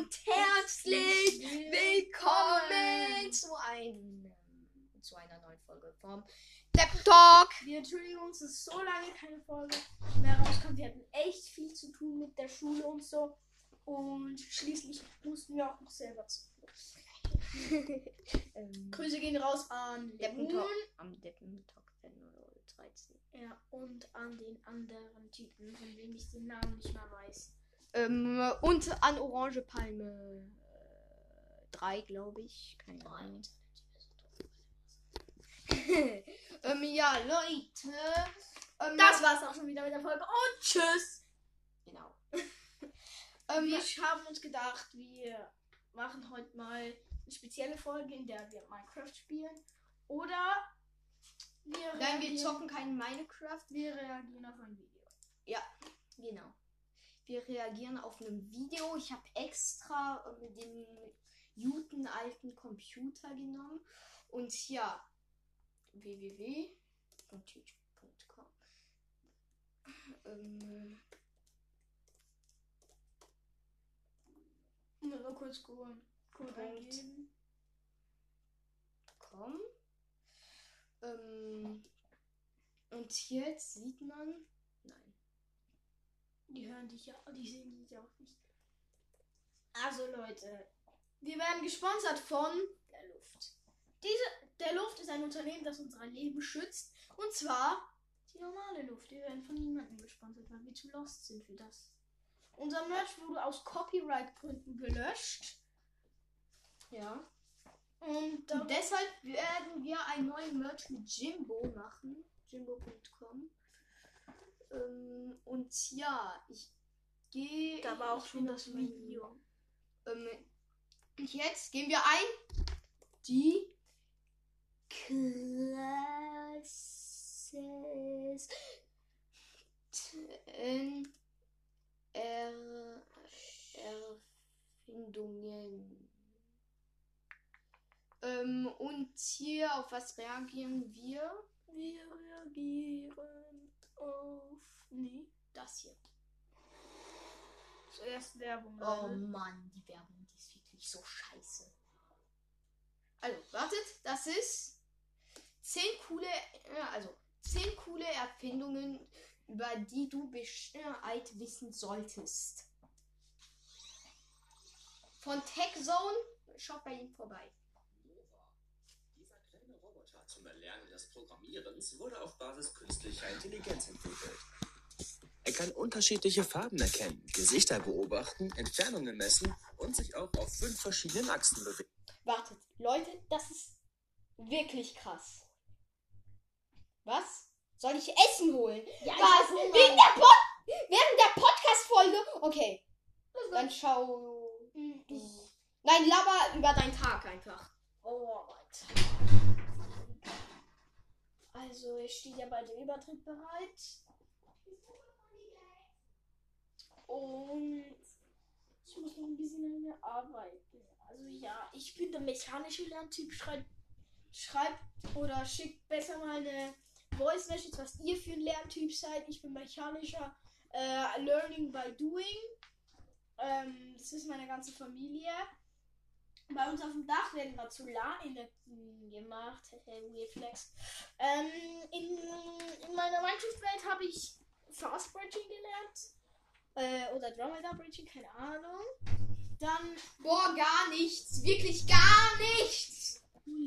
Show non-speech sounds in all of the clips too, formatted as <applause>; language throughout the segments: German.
und herzlich willkommen zu einem zu einer neuen Folge vom Deppen Talk. Wir entschuldigen uns, dass so lange keine Folge mehr rauskommt. Wir hatten echt viel zu tun mit der Schule und so. Und schließlich mussten wir auch noch selber zu. <laughs> ähm, Grüße gehen raus an Deppen Lemon. Talk am Deppen Talk 13. Ja, und an den anderen Typen, von dem ich den Namen nicht mehr weiß. Ähm, und an Orange Palme 3, glaube ich. Keine Ahnung. <laughs> ähm, ja, Leute. Ähm, Das war's auch schon wieder mit der Folge. Und tschüss! Genau. <laughs> ähm, Wir haben uns gedacht, wir machen heute mal eine spezielle Folge, in der wir Minecraft spielen. Oder wir, nein, wir zocken kein Minecraft. wir reagieren auf ein Video. Wir reagieren auf ein Video. Ich habe extra ähm, den guten alten Computer genommen. Und ja, www.youtube.com. Ähm, Mal mal kurz Code Code Punkt. eingeben. com. Ähm, und jetzt sieht man. Die hören dich ja, die sehen dich ja auch nicht. Also Leute, wir werden gesponsert von der Luft. Diese, der Luft ist ein Unternehmen, das unser Leben schützt. Und zwar die normale Luft. Wir werden von niemandem gesponsert, weil wir zu lost sind für das. Unser Merch wurde aus Copyright-Gründen gelöscht. Ja. Und Und deshalb werden wir einen neuen Merch mit Jimbo machen. Jimbo.com. Ähm, und ja, ich gehe. da war auch schon das Video. Ähm, jetzt gehen wir ein. Die Klasses. Ten- Er Erfindungen. Ähm, und hier, auf was reagieren wir? Wir reagieren auf. Nee, das hier. Zuerst Werbung. Oh Leute. Mann, die Werbung, die ist wirklich so scheiße. Also, wartet, das ist 10 coole, also 10 coole Erfindungen, über die du Bescheid wissen solltest. Von TechZone, schaut bei ihm vorbei. Roboter zum Erlernen des Programmierens wurde auf Basis künstlicher Intelligenz entwickelt. Er kann unterschiedliche Farben erkennen, Gesichter beobachten, Entfernungen messen und sich auch auf fünf verschiedenen Achsen bewegen. Wartet, Leute, das ist wirklich krass. Was? Soll ich Essen holen? Ja, Was? Wegen der Pod während der Podcast-Folge? Okay, dann schau. Hm, Nein, laber über deinen Tag einfach. Oh, Alter. Also, es steht ja bei dem Übertritt bereit. Und ich muss noch ein bisschen an mir arbeiten. Also ja, ich bin der mechanische Lerntyp. Schreibt, schreibt oder schickt besser mal eine Voice Message, was ihr für ein Lerntyp seid. Ich bin mechanischer äh, Learning by Doing. Ähm, das ist meine ganze Familie. Bei uns auf dem Dach werden gerade Solarenergien gemacht. Hey, Weird Flex. Ähm, in, in meiner Minecraft-Welt habe ich Fast Bridging gelernt. Äh, oder Dromedar Bridging, keine Ahnung. Dann Boah, gar nichts. Wirklich gar nichts.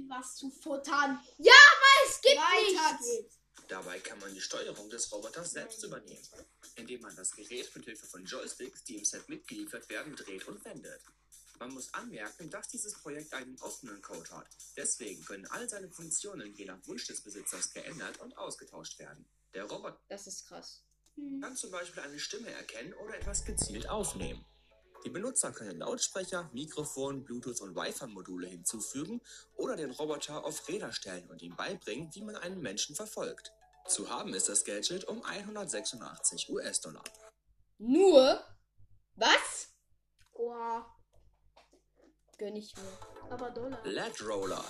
was zu futtern. Es gibt Weiter nichts. geht's. Dabei kann man die Steuerung des Roboters selbst übernehmen, indem man das Gerät mit Hilfe von Joysticks, die im Set mitgeliefert werden, dreht und wendet. Man muss anmerken, dass dieses Projekt einen offenen Code hat. Deswegen können all seine Funktionen je nach Wunsch des Besitzers geändert und ausgetauscht werden. Der Roboter Das ist krass. Hm. kann zum Beispiel eine Stimme erkennen oder etwas gezielt aufnehmen. Die Benutzer können Lautsprecher, Mikrofon, Bluetooth und Wi-Fi-Module hinzufügen oder den Roboter auf Räder stellen und ihm beibringen, wie man einen Menschen verfolgt. Zu haben ist das Gadget um 186 US-Dollar. Nur? Was? Oha, Gönn ich mir. aber Dollar. LED Roller.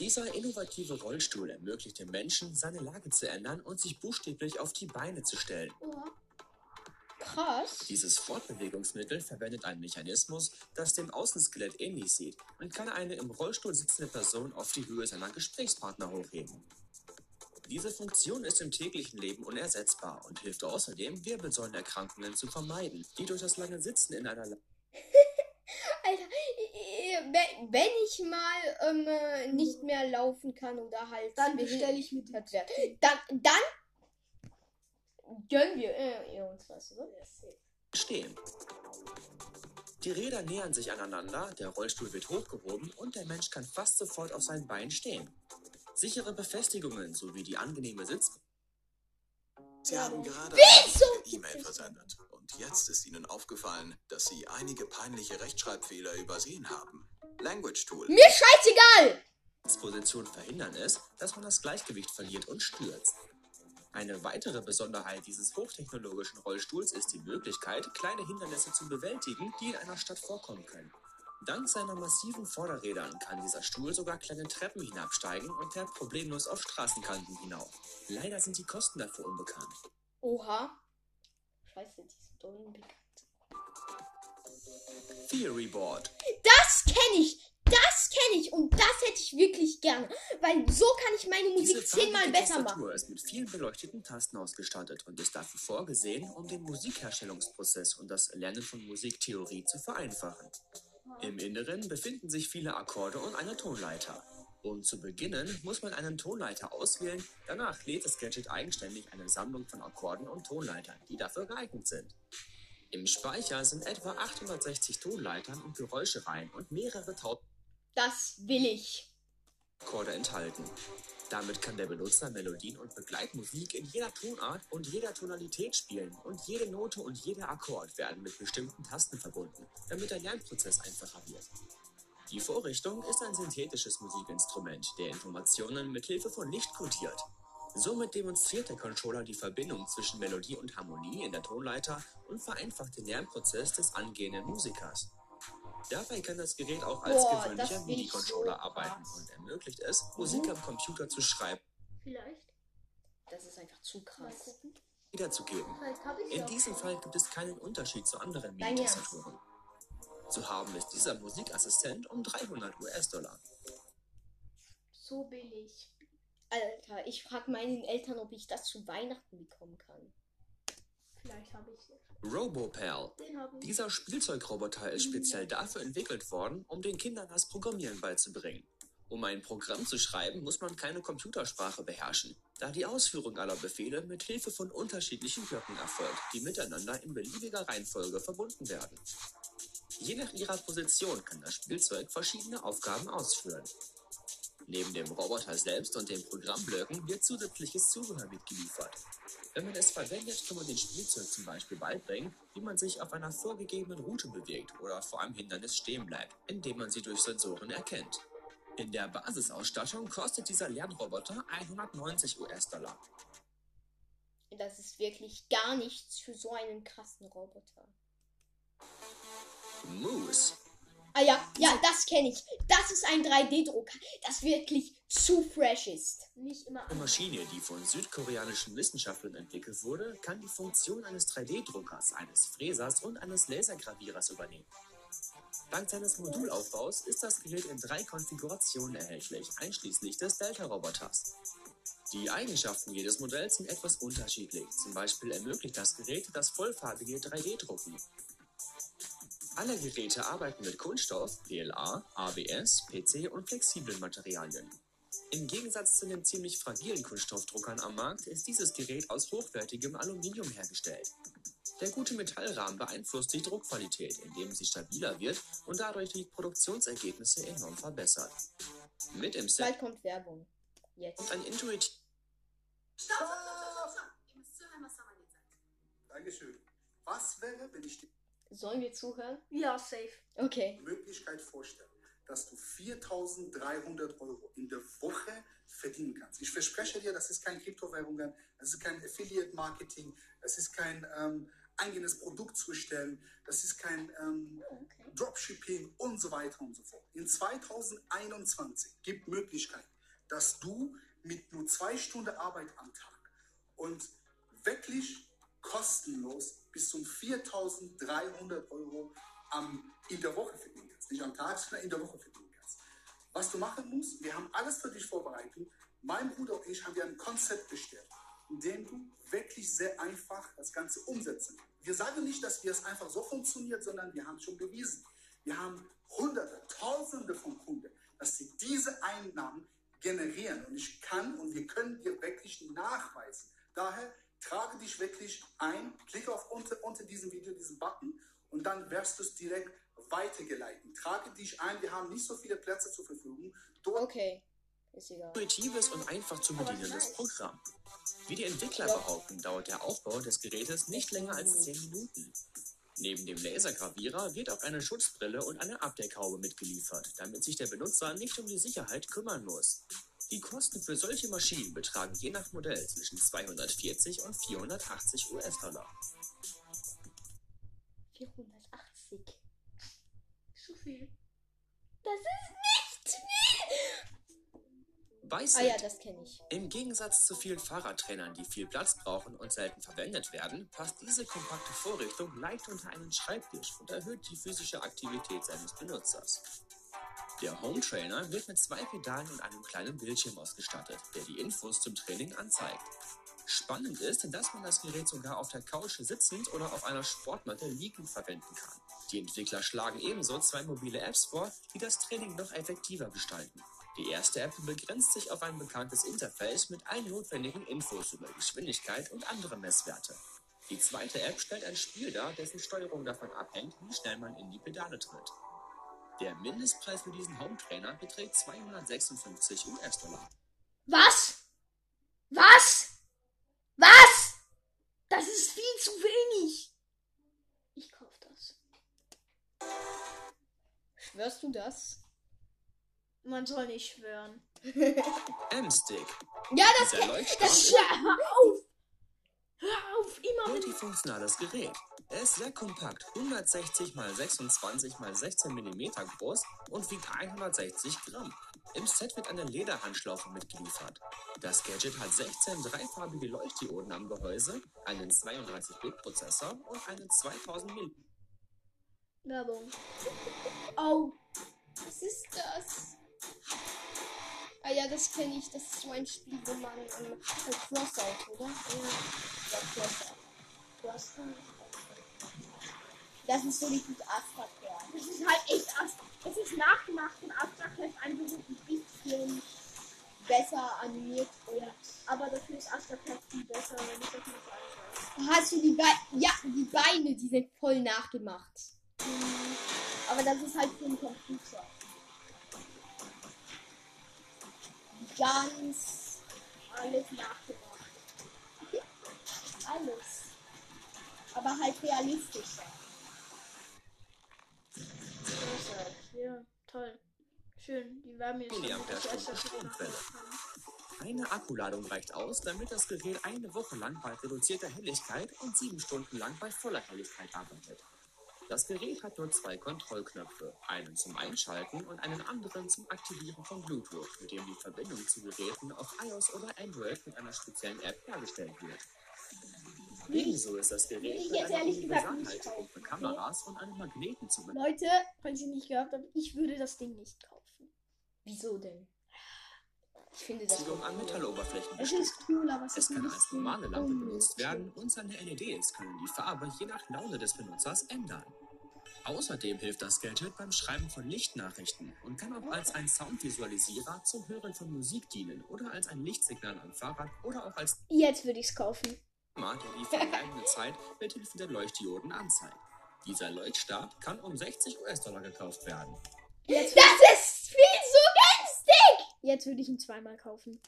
Dieser innovative Rollstuhl ermöglicht dem Menschen, seine Lage zu ändern und sich buchstäblich auf die Beine zu stellen. Oha. Krass. Dieses Fortbewegungsmittel verwendet einen Mechanismus, das dem Außenskelett ähnlich sieht und kann eine im Rollstuhl sitzende Person auf die Höhe seiner Gesprächspartner hochheben. Diese Funktion ist im täglichen Leben unersetzbar und hilft außerdem, Wirbelsäulenerkrankungen zu vermeiden, die durch das lange Sitzen in einer La Alter, äh, wenn- wenn ich mal ähm, äh, nicht mehr laufen kann oder halt Dann bestelle ich mir die. werde, dann, dann gönnen wir äh, uns was, oder? stehen. Die Räder nähern sich aneinander, der Rollstuhl wird hochgehoben und der Mensch kann fast sofort auf seinen Beinen stehen. Sichere Befestigungen sowie die angenehme Sitz Sie haben gerade eine E-Mail versendet. Und jetzt ist Ihnen aufgefallen, dass Sie einige peinliche Rechtschreibfehler übersehen haben. Language Tool. Mir scheißegal! Sitzposition verhindern es, dass man das Gleichgewicht verliert und stürzt. Eine weitere Besonderheit dieses hochtechnologischen Rollstuhls ist die Möglichkeit, kleine Hindernisse zu bewältigen, die in einer Stadt vorkommen können. Dank seiner massiven Vorderrädern kann dieser Stuhl sogar kleine Treppen hinabsteigen und fährt problemlos auf Straßenkanten hinauf. Leider sind die Kosten dafür unbekannt. Oha. Scheiße, die sind doch unbekannt. Theory Board. Das kenne ich! Das kenne ich und das hätte ich wirklich gerne. Weil so kann ich meine Musik zehnmal besser machen. Tastatur ist mit vielen beleuchteten Tasten ausgestattet und ist dafür vorgesehen, um den Musikherstellungsprozess und das Lernen von Musiktheorie zu vereinfachen. Im Inneren befinden sich viele Akkorde und eine Tonleiter. Um zu beginnen, muss man einen Tonleiter auswählen, danach lädt das Gadget eigenständig eine Sammlung von Akkorden und Tonleitern, die dafür geeignet sind. Im Speicher sind etwa 860 Tonleitern und Geräuschereien und mehrere tausend Das will ich. Akkorde enthalten. Damit kann der Benutzer Melodien und Begleitmusik in jeder Tonart und jeder Tonalität spielen und jede Note und jeder Akkord werden mit bestimmten Tasten verbunden, damit der Lernprozess einfacher wird. Die Vorrichtung ist ein synthetisches Musikinstrument, der Informationen mit Hilfe von Licht kodiert. Somit demonstriert der Controller die Verbindung zwischen Melodie und Harmonie in der Tonleiter und vereinfacht den Lernprozess des angehenden Musikers. Dabei kann das Gerät auch als Boah, gewöhnlicher MIDI-Controller so arbeiten und ermöglicht es, Musik am Computer zu schreiben Vielleicht. Das ist einfach zu krass. wiederzugeben. In diesem Fall gibt es keinen Unterschied zu anderen MIDI-Tastaturen. Zu haben ist dieser Musikassistent um 300 US-Dollar. So billig. Alter, ich frage meinen Eltern, ob ich das zu Weihnachten bekommen kann. Vielleicht habe ich. RoboPal. Den ich. Dieser Spielzeugroboter ist speziell dafür entwickelt worden, um den Kindern das Programmieren beizubringen. Um ein Programm zu schreiben, muss man keine Computersprache beherrschen, da die Ausführung aller Befehle mit Hilfe von unterschiedlichen Blöcken erfolgt, die miteinander in beliebiger Reihenfolge verbunden werden. Je nach ihrer Position kann das Spielzeug verschiedene Aufgaben ausführen. Neben dem Roboter selbst und den Programmblöcken wird zusätzliches Zubehör mitgeliefert. Wenn man es verwendet, kann man dem Spielzeug zum Beispiel beibringen, wie man sich auf einer vorgegebenen Route bewegt oder vor einem Hindernis stehen bleibt, indem man sie durch Sensoren erkennt. In der Basisausstattung kostet dieser Lernroboter 190 US-Dollar. Das ist wirklich gar nichts für so einen krassen Roboter. Moose. Ah ja, ja, das kenne ich. Das ist ein 3D-Drucker, das wirklich zu fresh ist. Nicht immer Eine. Maschine, die von südkoreanischen Wissenschaftlern entwickelt wurde, kann die Funktion eines 3D-Druckers, eines Fräsers und eines Lasergravierers übernehmen. Dank seines Modulaufbaus ist das Gerät in drei Konfigurationen erhältlich, einschließlich des Delta-Roboters. Die Eigenschaften jedes Modells sind etwas unterschiedlich. Zum Beispiel ermöglicht das Gerät das vollfarbige 3D-Drucken. Alle Geräte arbeiten mit Kunststoff, PLA, ABS, PC und flexiblen Materialien. Im Gegensatz zu den ziemlich fragilen Kunststoffdruckern am Markt ist dieses Gerät aus hochwertigem Aluminium hergestellt. Der gute Metallrahmen beeinflusst die Druckqualität, indem sie stabiler wird und dadurch die Produktionsergebnisse enorm verbessert. Mit im Set Bald kommt Werbung. Jetzt. kommt ein intuitiv Stopp, stopp, stopp, stopp, stopp. Ihr müsst zuhören, was Saman jetzt sagt. Dankeschön. Was wäre, wenn ich dir Sollen wir zuhören? Ja, safe. Okay. Möglichkeit vorstelle, dass du 4.300 Euro in der Woche verdienen kannst? Ich verspreche dir, das ist kein Kryptowährungen, das ist kein Affiliate-Marketing, das ist kein ähm, eigenes Produkt zu stellen, das ist kein ähm, Dropshipping und so weiter und so fort. In 2021 gibt Möglichkeit, dass du mit nur zwei Stunden Arbeit am Tag und wirklich kostenlos bis zu 4.300 Euro am, in der Woche verdienen kannst. Nicht am Tag, sondern in der Woche verdienen kannst. Was du machen musst, wir haben alles für dich vorbereitet. Mein Bruder und ich haben dir ein Konzept gestellt, in dem du wirklich sehr einfach das Ganze umsetzen kannst. Wir sagen nicht, dass wir es einfach so funktioniert, sondern wir haben es schon bewiesen. Wir haben Hunderte, Tausende von Kunden, dass sie diese Einnahmen generieren. Und ich kann und wir können dir wirklich nachweisen. Daher trage dich wirklich ein, klicke auf unter, unter diesem Video diesen Button und dann wirst du es direkt weitergeleitet. Trage dich ein, wir haben nicht so viele Plätze zur Verfügung. Dort Okay. Ist egal. Intuitives und einfach zu bedienendes Programm. Wie die Entwickler behaupten, dauert der Aufbau des Gerätes nicht länger als 10 Minuten. Neben dem Lasergravierer wird auch eine Schutzbrille und eine Abdeckhaube mitgeliefert, damit sich der Benutzer nicht um die Sicherheit kümmern muss. Die Kosten für solche Maschinen betragen je nach Modell zwischen 240 und 480 US-Dollar. 480. Zu viel. Das ist nicht viel. Bei Ah ja, das kenne ich. Im Gegensatz zu vielen Fahrradtrainern, die viel Platz brauchen und selten verwendet werden, passt diese kompakte Vorrichtung leicht unter einen Schreibtisch und erhöht die physische Aktivität seines Benutzers. Der Home Trainer wird mit zwei Pedalen und einem kleinen Bildschirm ausgestattet, der die Infos zum Training anzeigt. Spannend ist, dass man das Gerät sogar auf der Couch sitzend oder auf einer Sportmatte liegend verwenden kann. Die Entwickler schlagen ebenso zwei mobile Apps vor, die das Training noch effektiver gestalten. Die erste App begrenzt sich auf ein bekanntes Interface mit allen notwendigen Infos über Geschwindigkeit und andere Messwerte. Die zweite App stellt ein Spiel dar, dessen Steuerung davon abhängt, wie schnell man in die Pedale tritt. Der Mindestpreis für diesen Home Trainer beträgt 256 US-Dollar. Was? Was? Was? Das ist viel zu wenig. Ich kauf das. Schwörst du das? Man soll nicht schwören. <laughs> M-Stick. Ja, das Das hör auf! Hör auf, immer wenn Multifunktionales Gerät. Er ist sehr kompakt, 160 x 26 x 16 mm groß und wiegt 160 Gramm. Im Set wird eine Lederhandschlaufe mitgeliefert. Das Gadget hat 16 dreifarbige Leuchtdioden am Gehäuse, einen 32-Bit-Prozessor und einen 2000 mm Werbung. Oh, Was ist das? Ah ja, das kenne ich. Das ist so ein Spiel, wo man ähm, Crossout, oder? Ja, Crossout. Crossout. Das ist so richtig Astra-Kern. das ist halt echt Ast Es ist nachgemacht von Astraclash einfach so ein bisschen. Besser animiert. Ja. Aber dafür ist Astraclash viel besser, wenn ich das mal sagen Hast du die Beine? Ja, die Beine, die sind voll nachgemacht. soll. Aber das ist halt für einen Computer. Ganz Alles nachgemacht. alles. Aber halt realistischer. Ja, toll. Schön. Die war mir schon Stromquelle. Eine Akkuladung reicht aus, damit das Gerät eine Woche lang bei reduzierter Helligkeit und sieben Stunden lang bei voller Helligkeit arbeitet. Das Gerät hat nur zwei Kontrollknöpfe, einen zum Einschalten und einen anderen zum Aktivieren von Bluetooth, mit dem die Verbindung zu Geräten auf iOS oder Android mit einer speziellen App hergestellt wird. Ebenso ist das Gerät ich jetzt einer ehrlich gesagt nicht Universalhalterung für Kameras und einem Magneten zu bedienen. Leute, falls ihr nicht gehört habt, ich würde das Ding nicht kaufen. Wieso denn? Ich finde das. Beziehung an Metalloberflächen Es ist cool, aber es, Es kann als normale Lampe benutzt werden und seine LEDs können die Farbe je nach Laune des Benutzers ändern. Außerdem hilft das Gadget beim Schreiben von Lichtnachrichten und kann auch als ein Soundvisualisierer zum Hören von Musik dienen oder als ein Lichtsignal am Fahrrad oder auch als Jetzt würde ich es kaufen. Der die vergangene Zeit mit Hilfe der Leuchtdioden anzeigt. Dieser Leuchtstab kann um 60 US-Dollar gekauft werden. Jetzt, Das ist viel zu günstig! jetzt würde ich ihn zweimal kaufen.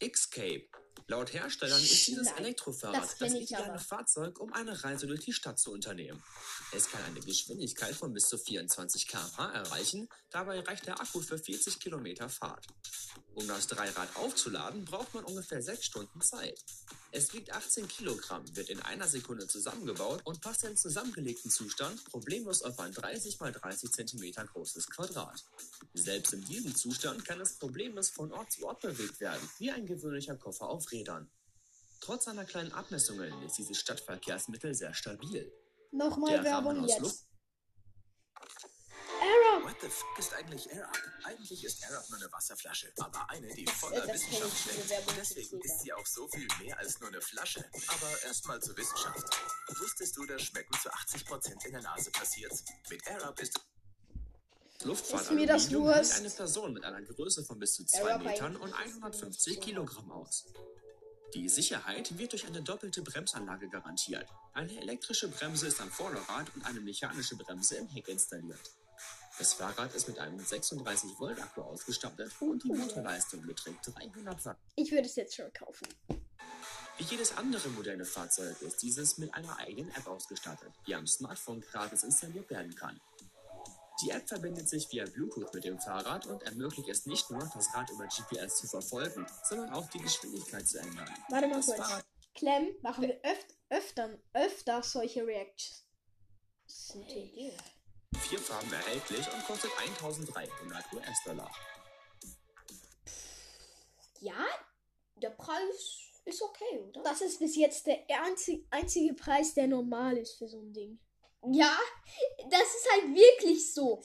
Xcape. Laut Herstellern ist dieses Elektrofahrrad das das, ideale. Fahrzeug, um eine Reise durch die Stadt zu unternehmen. Es kann eine Geschwindigkeit von bis zu 24 km/h erreichen, dabei reicht der Akku für 40 Kilometer Fahrt. Um das Dreirad aufzuladen, braucht man ungefähr 6 Stunden Zeit. Es wiegt 18 Kilogramm, wird in einer Sekunde zusammengebaut und passt im zusammengelegten Zustand problemlos auf ein 30 x 30 cm großes Quadrat. Selbst in diesem Zustand kann es problemlos von Ort zu Ort bewegt werden, wie ein gewöhnlicher Koffer auf Rädern. Trotz seiner kleinen Abmessungen ist dieses Stadtverkehrsmittel sehr stabil. Nochmal Der Werbung jetzt. Luft- Error! What the f ist eigentlich Air Up? Eigentlich ist Air Up nur eine Wasserflasche, aber eine, die voller das Wissenschaft steckt. Deswegen ist sie auch so viel mehr als nur eine Flasche. Aber erstmal zur Wissenschaft. Wusstest du, dass Schmecken zu 80% in der Nase passiert? Mit Air Up ist Luftfahrt Ist mir das Aluminium hält eine Person mit einer Größe von bis zu Ja, 2 aber Metern und eigentlich- 150 Kilogramm aus. Die Sicherheit wird durch eine doppelte Bremsanlage garantiert. Eine elektrische Bremse ist am Vorderrad und eine mechanische Bremse im Heck installiert. Das Fahrrad ist mit einem 36 Volt Akku ausgestattet und die Motorleistung beträgt 300 Watt. Ich würde es jetzt schon kaufen. Wie jedes andere moderne Fahrzeug ist dieses mit einer eigenen App ausgestattet, die am Smartphone gratis installiert werden kann. Die App verbindet sich via Bluetooth mit dem Fahrrad und ermöglicht es nicht nur, das Rad über GPS zu verfolgen, sondern auch die Geschwindigkeit zu ändern. Warte mal kurz. Clem, machen wir öf öfter, öfter solche Reactions. Idee. vier Farben erhältlich und kostet 1300 US-Dollar. Ja, der Preis ist okay, oder? Das ist bis jetzt der einzig, einzige Preis, der normal ist für so ein Ding. Ja, das ist halt wirklich so.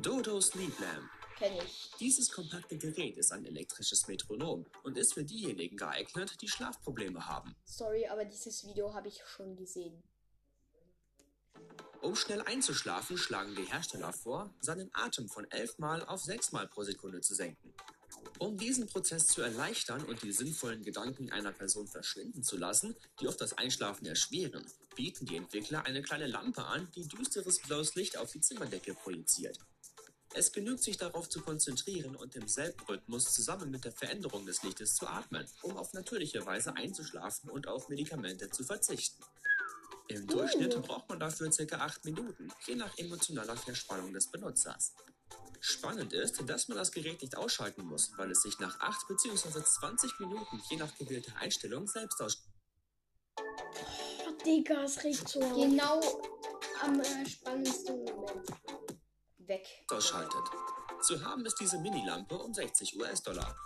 Dodo Sleep Lamp. Kenn ich. Dieses kompakte Gerät ist ein elektrisches Metronom und ist für diejenigen geeignet, die Schlafprobleme haben. Sorry, aber dieses Video habe ich schon gesehen. Um schnell einzuschlafen, schlagen die Hersteller vor, seinen Atem von 11 Mal auf 6 Mal pro Sekunde zu senken. Um diesen Prozess zu erleichtern und die sinnvollen Gedanken einer Person verschwinden zu lassen, die oft das Einschlafen erschweren, bieten die Entwickler eine kleine Lampe an, die düsteres blaues Licht auf die Zimmerdecke projiziert. Es genügt sich darauf zu konzentrieren und im selben Rhythmus zusammen mit der Veränderung des Lichtes zu atmen, um auf natürliche Weise einzuschlafen und auf Medikamente zu verzichten. Im Durchschnitt braucht man dafür ca. 8 Minuten, je nach emotionaler Verspannung des Benutzers. Spannend ist, dass man das Gerät nicht ausschalten muss, weil es sich nach 8 bzw. 20 Minuten je nach gewählter Einstellung selbst ausschaltet. Oh, Digga, es regt so. Genau am äh, spannendsten Moment. Weg. ausschaltet. Zu haben ist diese Minilampe um 60 US-Dollar.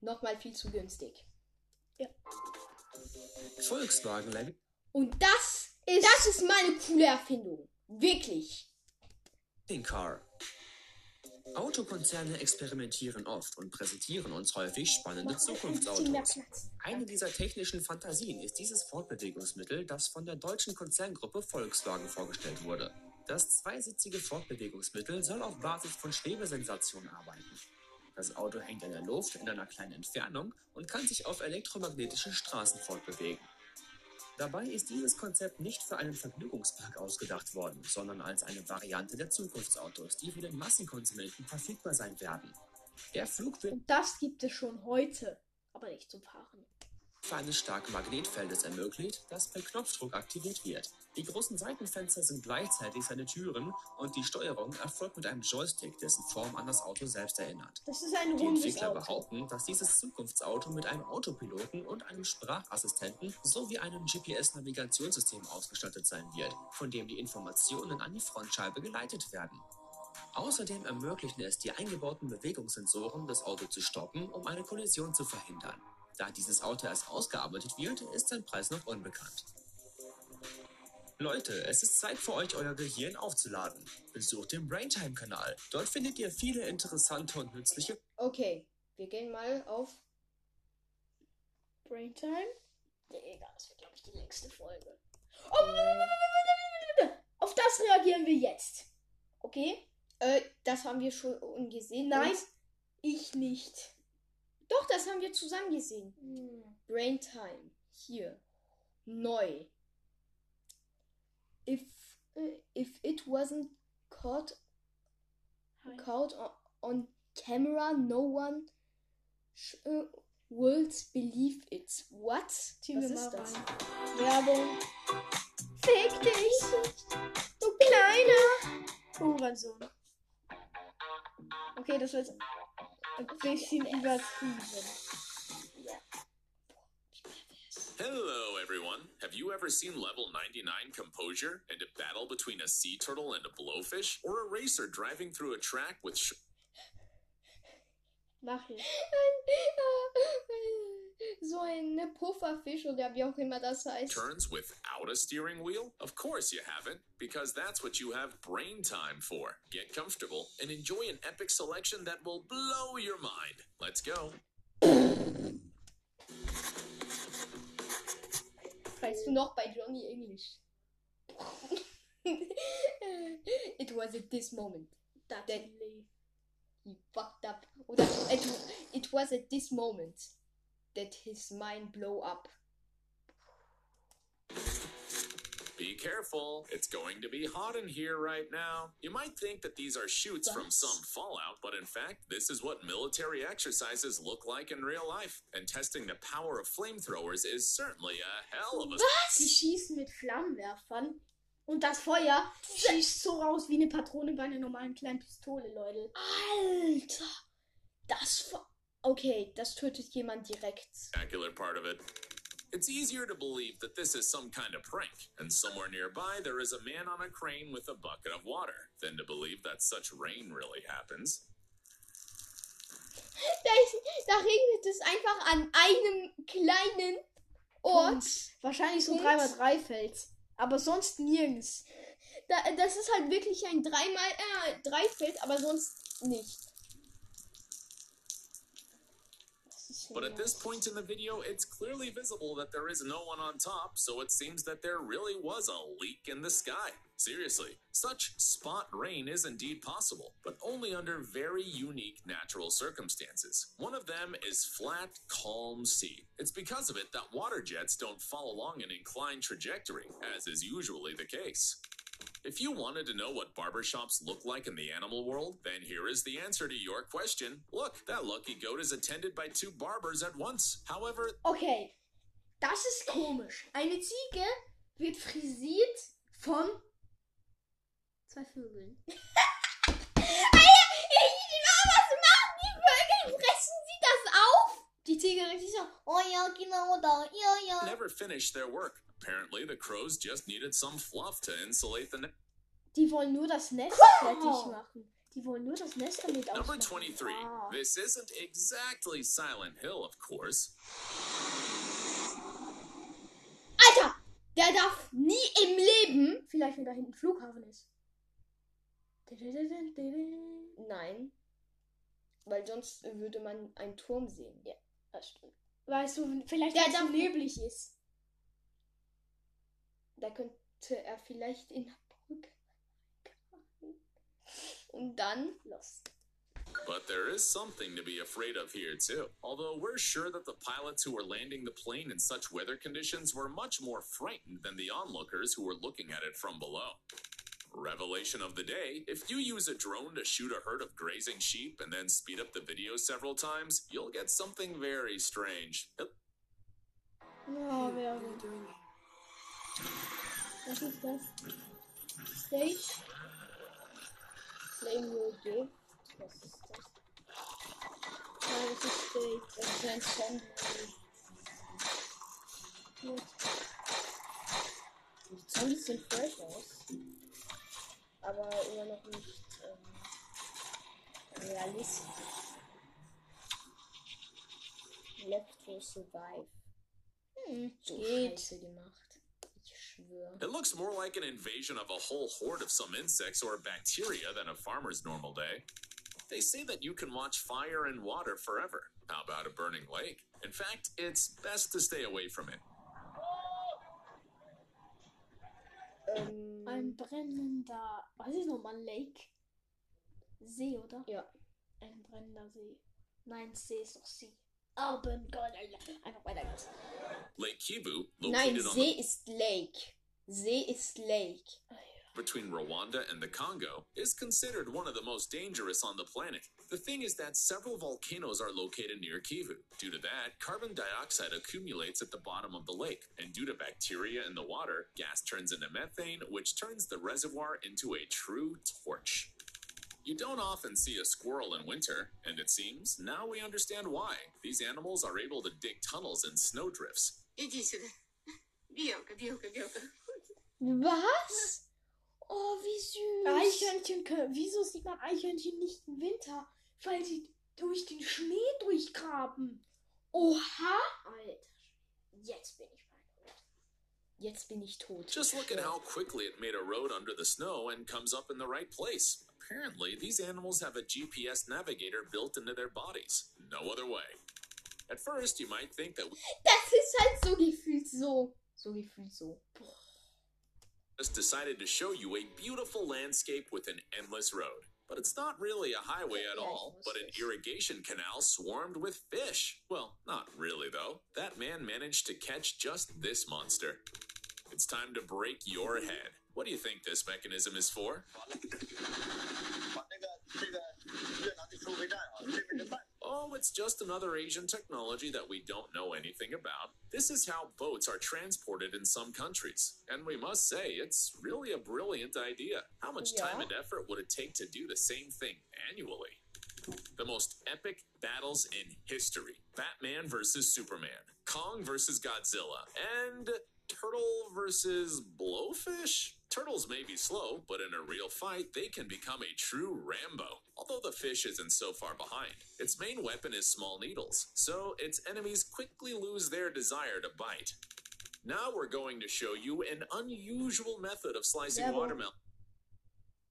Nochmal viel zu günstig. Volkswagen Levy Und das ist, das ist meine coole Erfindung. Wirklich. Car. Autokonzerne experimentieren oft und präsentieren uns häufig spannende Zukunftsautos. Eine dieser technischen Fantasien ist dieses Fortbewegungsmittel, das von der deutschen Konzerngruppe Volkswagen vorgestellt wurde. Das zweisitzige Fortbewegungsmittel soll auf Basis von Schwebesensationen arbeiten. Das Auto hängt in der Luft in einer kleinen Entfernung und kann sich auf elektromagnetischen Straßen fortbewegen. Dabei ist dieses Konzept nicht für einen Vergnügungspark ausgedacht worden, sondern als eine Variante der Zukunftsautos, die für den Massenkonsumenten verfügbar sein werden. Der Flug wird Und das gibt es schon heute, aber nicht zum Fahren. Hilfe eines starken Magnetfeldes ermöglicht, das per Knopfdruck aktiviert wird. Die großen Seitenfenster sind gleichzeitig seine Türen und die Steuerung erfolgt mit einem Joystick, dessen Form an das Auto selbst erinnert. Das ist ein Die Entwickler Auto. behaupten, dass dieses Zukunftsauto mit einem Autopiloten und einem Sprachassistenten sowie einem GPS-Navigationssystem ausgestattet sein wird, von dem die Informationen an die Frontscheibe geleitet werden. Außerdem ermöglichen es die eingebauten Bewegungssensoren, das Auto zu stoppen, um eine Kollision zu verhindern. Da dieses Auto erst ausgearbeitet wird, ist sein Preis noch unbekannt. Leute, es ist Zeit für euch, euer Gehirn aufzuladen. Besucht den Braintime-Kanal. Dort findet ihr viele interessante und nützliche Okay, wir gehen mal auf. Braintime? Digga, das wird, glaube ich, die längste Folge. Oh, auf das reagieren wir jetzt. Okay? Äh, das haben wir schon gesehen. Nein, ich nicht. Doch, das haben wir zusammen gesehen. Hm. Brain Time. Hier. Neu. If, äh, if it wasn't caught, caught on, on camera, no one sh äh, would believe it. What? Ziehen Was ist das? Werbung. Fick dich, du kleiner Hurensohn. Okay, das wird ein bisschen übertrieben. Hello, everyone. Have you ever seen level 99 Composure and a battle between a sea turtle and a blowfish? Or a racer driving through a track with sh- Mach ich. So ein Pufferfisch oder wie auch immer das heißt. Turns without a steering wheel? Of course you haven't, because that's what you have brain time for. Get comfortable and enjoy an epic selection that will blow your mind. Let's go. Weißt du noch bei Johnny English? <laughs> It was at this moment That That- he fucked up. Oder äh, it, it was at this moment that his mind blow up. Be careful. It's going to be hot in here right now. You might think that these are shoots from some fallout, but in fact, this is what military exercises look like in real life. And testing the power of flamethrowers is certainly a hell of a Sie schießen mit Flammenwerfern. Und das Feuer schießt so raus wie eine Patrone bei einer normalen kleinen Pistole, Leute. Alter! Das Okay, das tötet jemand direkt. spectacular part of it. It's easier to believe that this is some kind of prank, and somewhere nearby there is a man on a crane with a bucket of water, than to believe that such rain really happens. Da, ist, da regnet es einfach an einem kleinen Ort. Wahrscheinlich so Punkt. 3x3 Feld. Aber sonst nirgends. Da, das ist halt wirklich ein dreimal äh, Dreifeld, aber sonst nicht. But at this point in the video, it's clearly visible that there is no one on top, so it seems that there really was a leak in the sky. Seriously, such spot rain is indeed possible, but only under very unique natural circumstances. One of them is flat, calm sea. It's because of it that water jets don't fall along an inclined trajectory, as is usually the case. If you wanted to know what barbershops look like in the animal world, then here is the answer to your question. Look, that lucky goat is attended by two barbers at once. However, Okay, das ist komisch. Eine Ziege wird frisiert von zwei Vögeln. <laughs> was machen die Vögel? Fressen sie das auf? Die Ziege richtig so. Oh ja, genau da. Ja, ja. never finished their work. Apparently, the crows just needed some fluff to insulate the nest. Die wollen nur das Nest fertig machen. Die wollen nur das Nest damit Number ausmachen. 23. Ah. This isn't exactly Silent Hill, of course. Alter, der darf nie im Leben. Vielleicht, wenn da hinten ein Flughafen ist. Nein. Weil sonst würde man einen Turm sehen. Ja, das stimmt. Weißt du, vielleicht, Der darf- neblig ist. Da könnte er vielleicht in der Brücke. Und dann. Los. But there is something to be afraid of here, too. Although we're sure that the pilots who were landing the plane in such weather conditions were much more frightened than the onlookers who were looking at it from below. Revelation of the day if you use a drone to shoot a herd of grazing sheep and then speed up the video several times, you'll get something very strange. Ja, Werbung. Was ist das? Stage? Flame will give. Was ist das? Ja, das ist Stage. Das ist ein Zombie. Gut. Die Zombies sehen fresh aus. Aber immer noch nicht ähm, realistisch. Left to survive. Hm, So geht. scheiße gemacht. Ich schwöre. It looks more like an invasion of a whole horde of some insects or bacteria than a farmer's normal day. They say that you can watch fire and water forever. How about a burning lake? In fact, it's best to stay away from it. Um, ähm, Ein brennender. Was ist nochmal Lake? See, oder? Ja. Ein brennender See. Nein, See ist doch See. Alben, Gott, einfach weiter geht's. Lake Kivu, Nein, located on See ist Lake. See ist Lake. the, between Rwanda and the Congo, is considered one of the most dangerous on the planet. The thing is that several volcanoes are located near Kivu. Due to that, carbon dioxide accumulates at the bottom of the lake, and due to bacteria in the water, gas turns into methane, which turns the reservoir into a true torch. You don't often see a squirrel in winter, and it seems now we understand why. These animals are able to dig tunnels in snowdrifts. Иди сюда. Белка, белка, белка. Was? Oh, wie süß. Eichhörnchen können. Wieso sieht man Eichhörnchen nicht im Winter? Weil sie durch den Schnee durchgraben. Oha! Alter. Jetzt bin ich beeindruckt. Jetzt bin ich tot. Just look at how quickly it made a road under the snow and comes up in the right place. Apparently, these animals have a GPS navigator built into their bodies. No other way. At first, you might think that we Das ist halt so gefühlt so. So gefühlt so. just decided to show you a beautiful landscape with an endless road. But it's not really a highway at all, but an irrigation canal swarmed with fish. Well, not really, though. That man managed to catch just this monster. It's time to break your head. What do you think this mechanism is for? It's just another Asian technology that we don't know anything about. This is how boats are transported in some countries. And we must say, it's really a brilliant idea. How much time and effort would it take to do the same thing annually? The most epic battles in history Batman versus Superman, Kong versus Godzilla, and Turtle versus Blowfish? Turtles may be slow, but in a real fight, they can become a true Rambo. Although the fish isn't so far behind, its main weapon is small needles, so its enemies quickly lose their desire to bite. Now we're going to show you an unusual method of slicing Yeah, well- watermelon.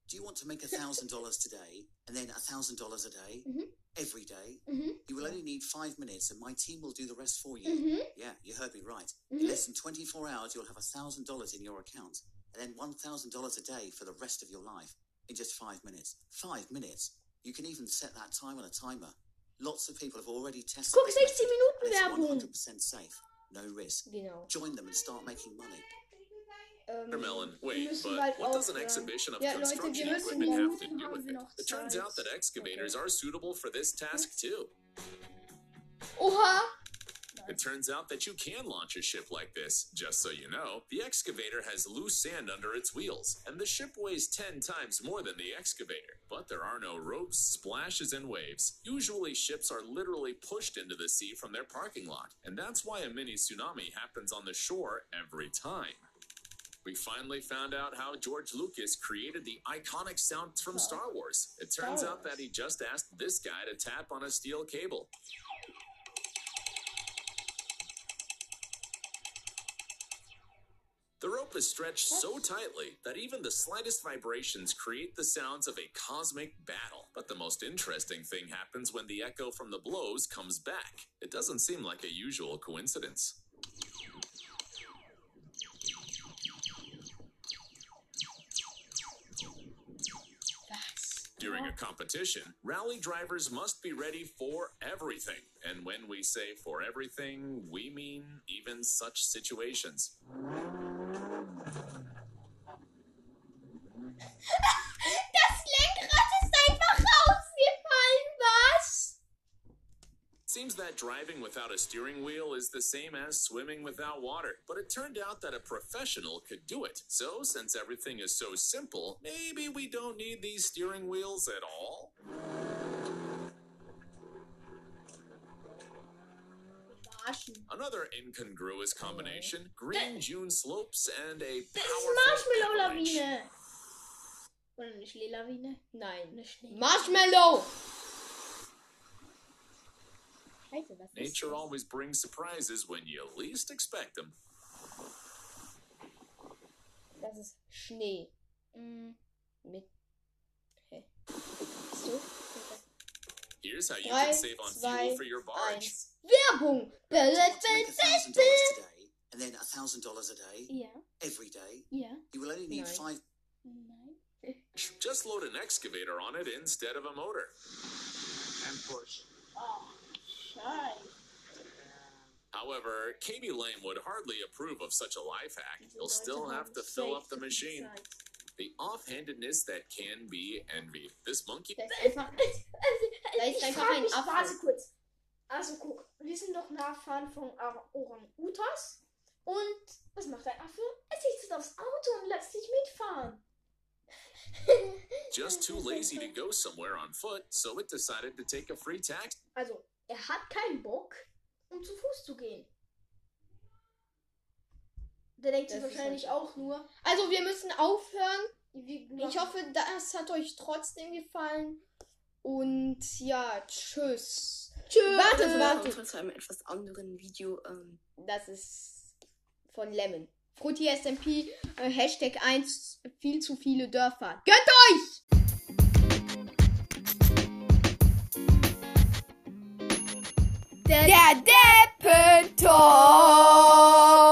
Do you want to make a thousand dollars today and then a thousand dollars a day Mhm. every day? Mhm. You will only need five minutes, and my team will do the rest for you. Mhm. Yeah, you heard me right. Mhm. In less than 24 hours, you'll have a thousand dollars in your account, and then one thousand dollars a day for the rest of your life in just five minutes. Five minutes. You can even set that time on a timer. Lots of people have already tested Guck, this 16 method, Minuten it's Werbung. 100% safe. No risk. Genau. Join them and start making money. Ähm, Watermelon. Wait, but bald what does an exhibition of Ja, Leute, wir construction müssen equipment have to do with it? It turns out that excavators are suitable for this task too. Oha! It turns out that you can launch a ship like this. Just so you know, the excavator has loose sand under its wheels, and the ship weighs 10 times more than the excavator. But there are no ropes, splashes, and waves. Usually, ships are literally pushed into the sea from their parking lot, and that's why a mini tsunami happens on the shore every time. We finally found out how George Lucas created the iconic sound from Star Wars. It turns out that he just asked this guy to tap on a steel cable. The rope is stretched so tightly that even the slightest vibrations create the sounds of a cosmic battle. But the most interesting thing happens when the echo from the blows comes back. It doesn't seem like a usual coincidence. During a competition, rally drivers must be ready for everything. And when we say for everything, we mean even such situations. Das Lenkrad ist einfach rausgefallen, was? Seems that driving without a steering wheel is the same as swimming without water, but it turned out that a professional could do it. So, since everything is so simple, maybe we don't need these steering wheels at all? Another incongruous combination green June slopes and a Das ist powerful avalanche. Marshmallow-Lawine. Oder eine Schneelawine? Nein. Eine Schnee. Marshmallow! Scheiße, Nature always brings surprises when you least expect them. Das ist Schnee. Mm, Mit. Hä? So? Here's how you Drei, can save on zwei, fuel for your barge. Eins. Werbung! Do you want make a thousand dollars today and then a thousand dollars a day Ja, every day? ja, You will only need Nein. five nein. Just load an excavator on it instead of a motor. Oh, scheiße. However, Katie Lane would hardly approve of such a life hack. You'll still have to fill up the machine. The offhandedness that can be envied. This monkey Da ist einfach. Da ist ich einfach frag ein mich, Affe. warte kurz. Also guck, wir sind doch Nachfahren von Or- Orang-Utas. Und was macht der Affe? Er sitzt aufs Auto und lässt sich mitfahren. just too lazy to go somewhere on foot, so it decided to take a free taxi. Also, er hat keinen Bock, um zu Fuß zu gehen. Der denkt sich Das ist wahrscheinlich halt- auch nur, Also, wir müssen aufhören. Ich hoffe, das hat euch trotzdem gefallen. Und ja, tschüss. Tschüss. Warte, warte. zu einem etwas anderen Video. Ähm, Das ist von Lemon. Frutti SMP, äh, Hashtag 1, viel zu viele Dörfer. Gönnt euch! Der, Der Deppentalk!